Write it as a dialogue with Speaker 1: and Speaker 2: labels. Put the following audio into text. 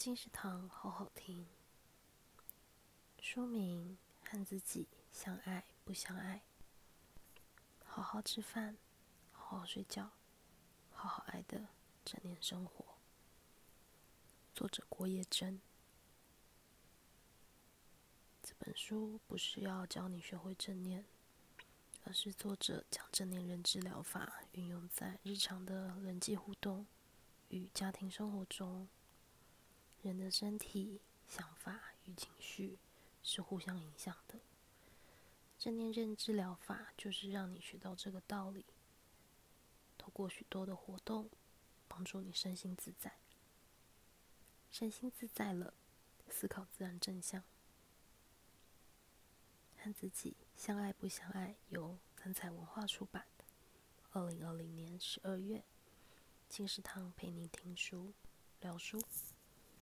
Speaker 1: 金石堂好好听。书名：和自己相爱不相爱？好好吃饭，好好睡觉，好好爱的正念生活。作者：郭叶珍。这本书不是要教你学会正念，而是作者将正念认知疗法运用在日常的人际互动与家庭生活中。人的身体、想法与情绪是互相影响的。正念认知疗法就是让你学到这个道理，透过许多的活动，帮助你身心自在。身心自在了，思考自然正向。和自己相爱不相爱？由三彩文化出版，二零二零年十二月。金石堂陪你听书，聊书。